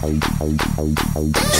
Hold, hold, hold, hold, hold.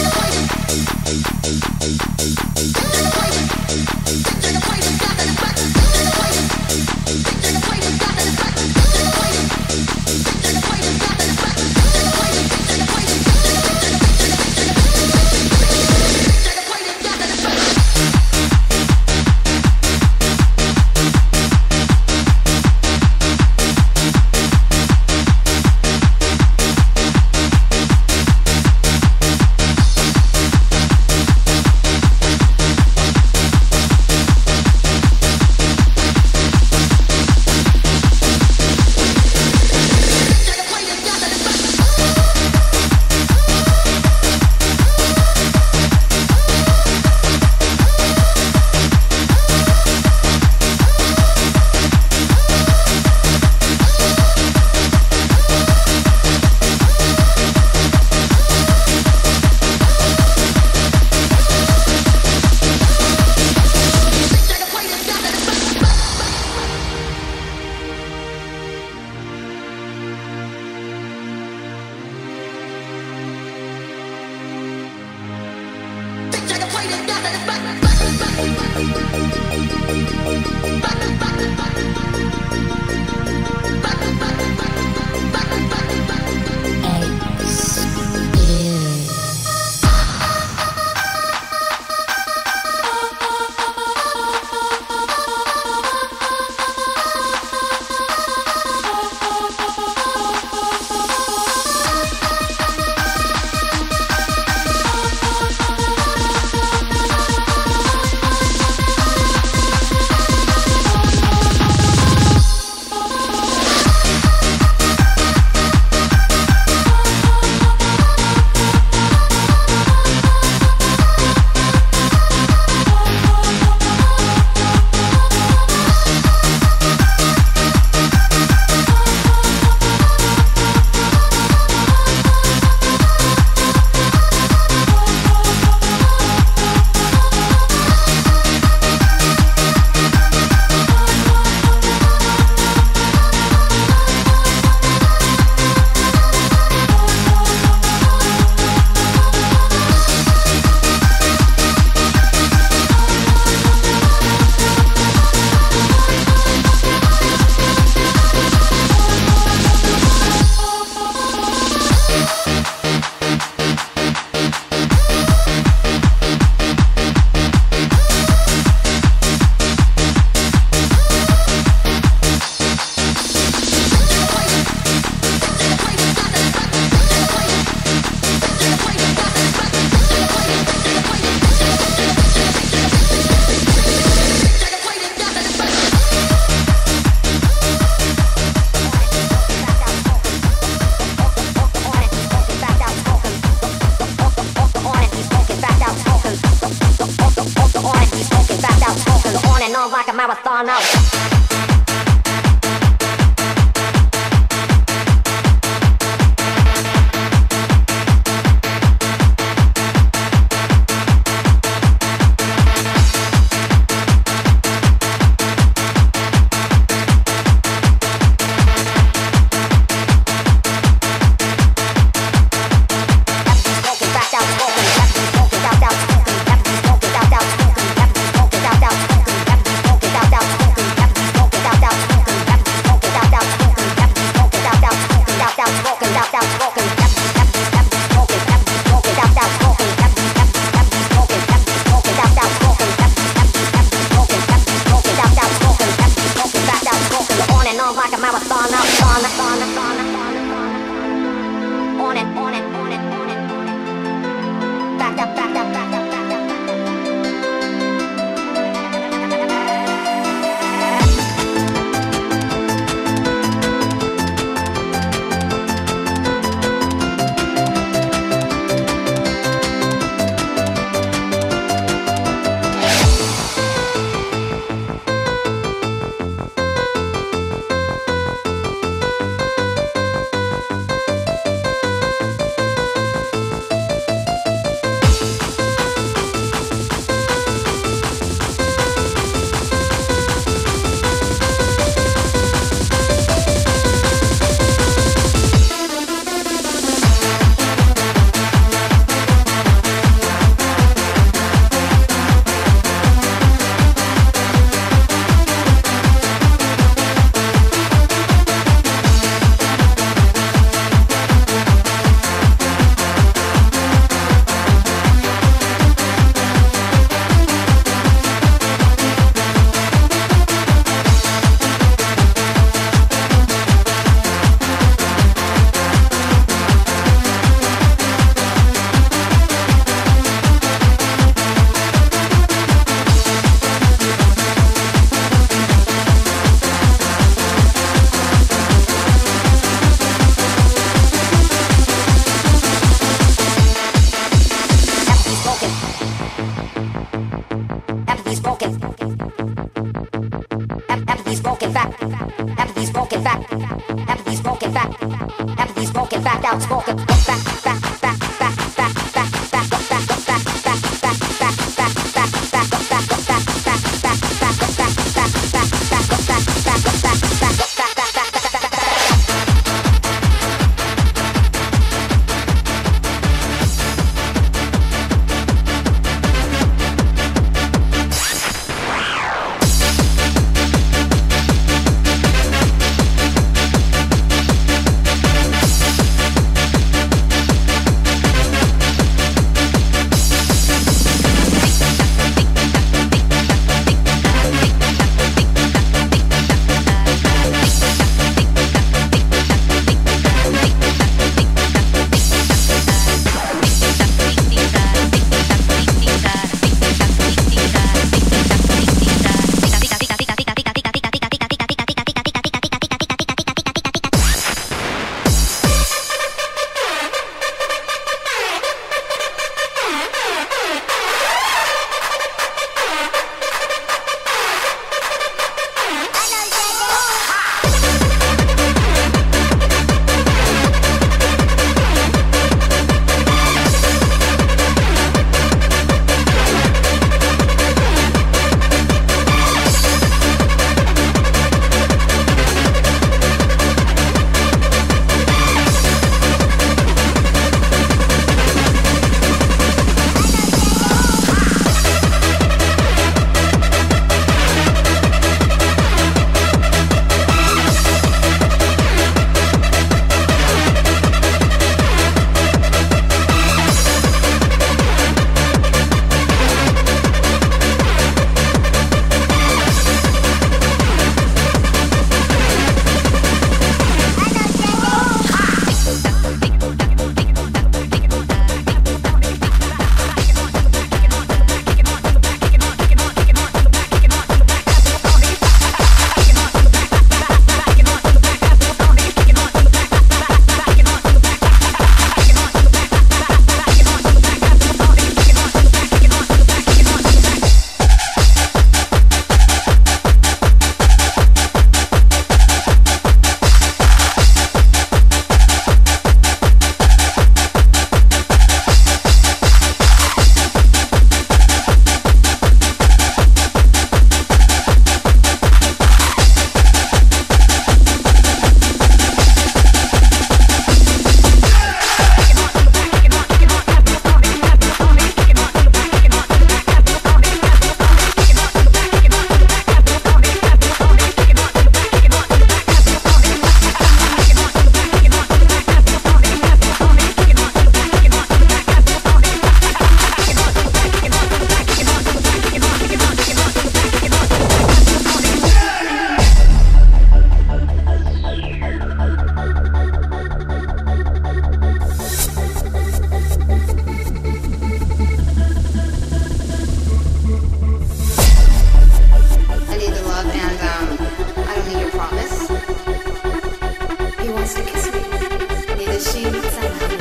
心在哪里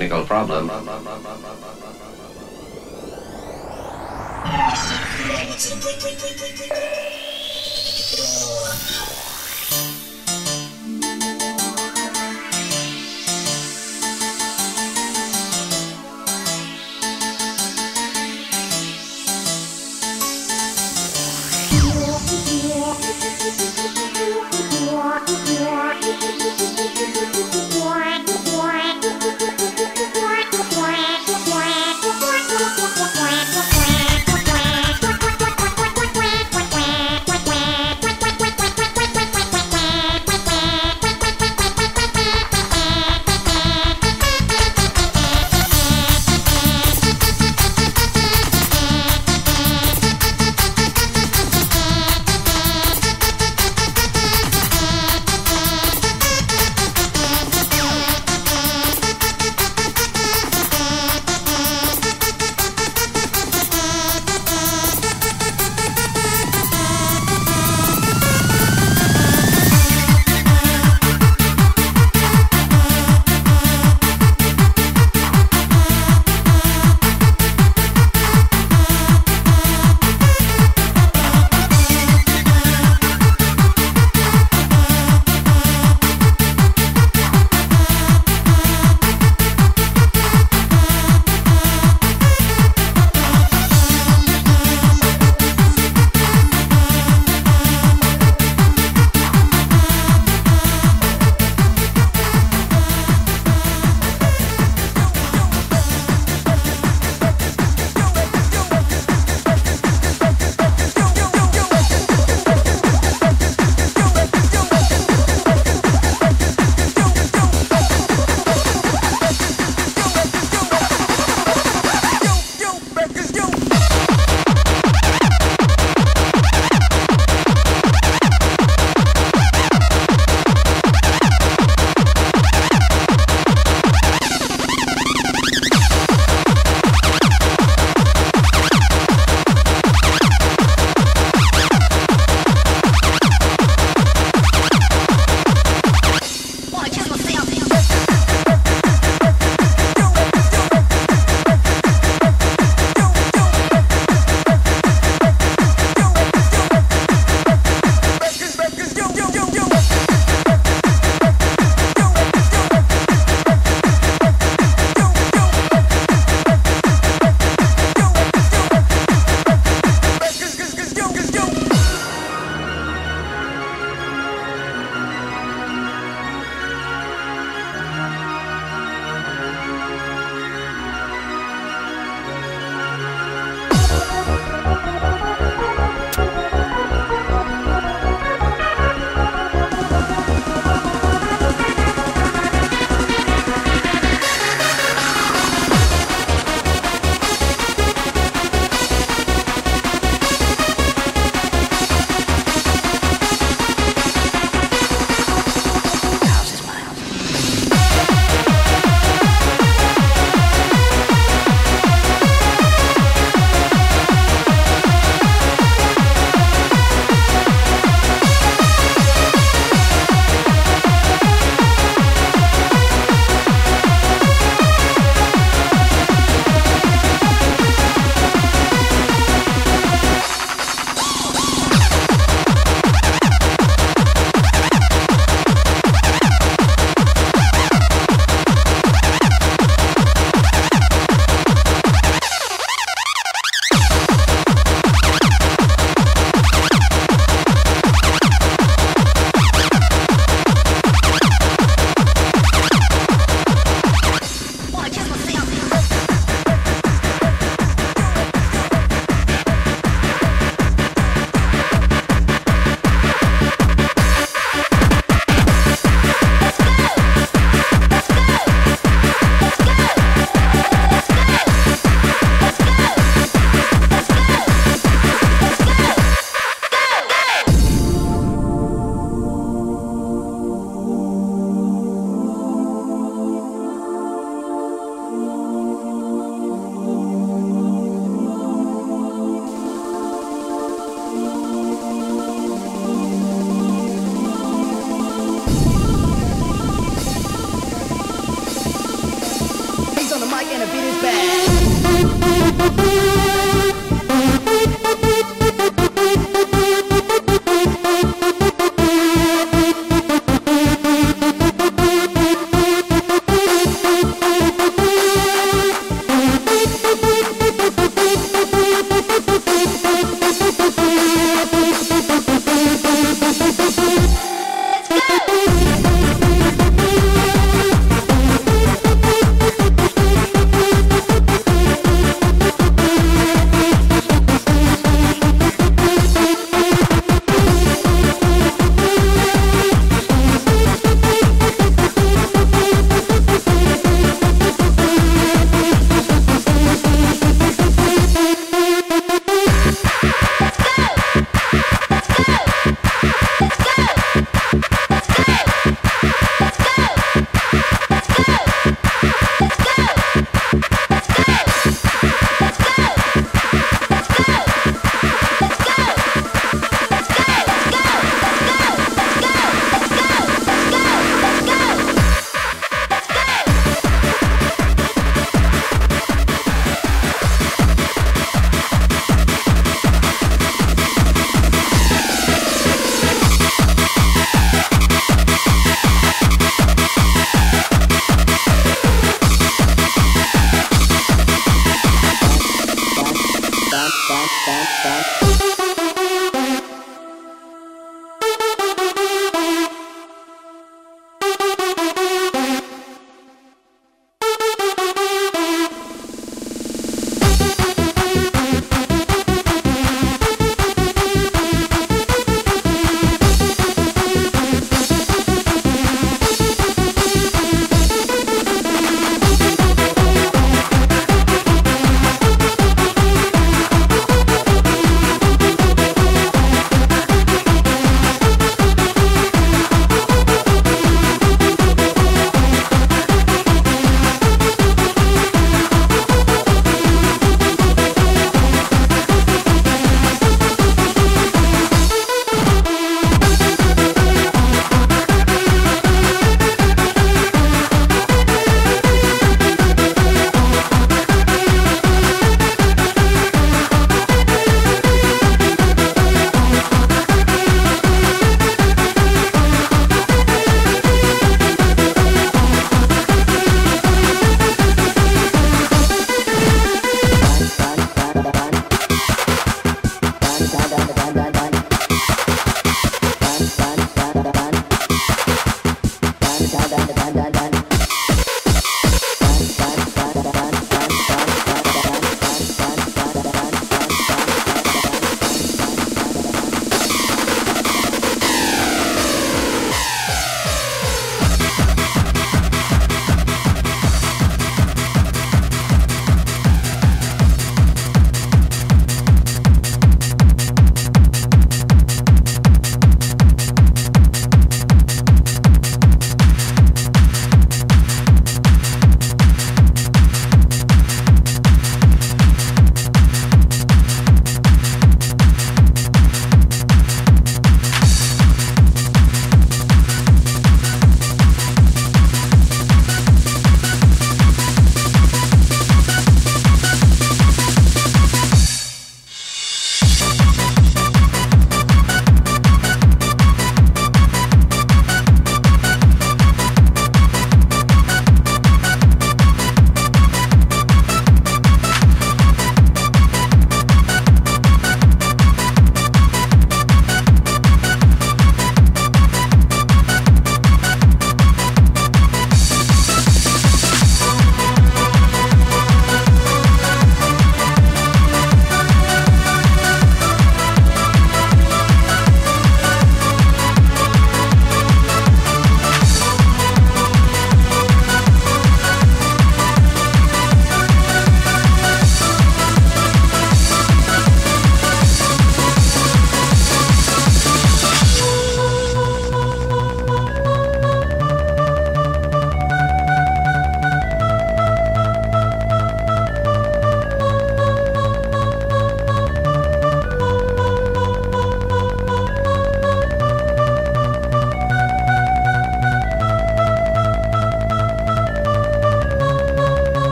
technical problem.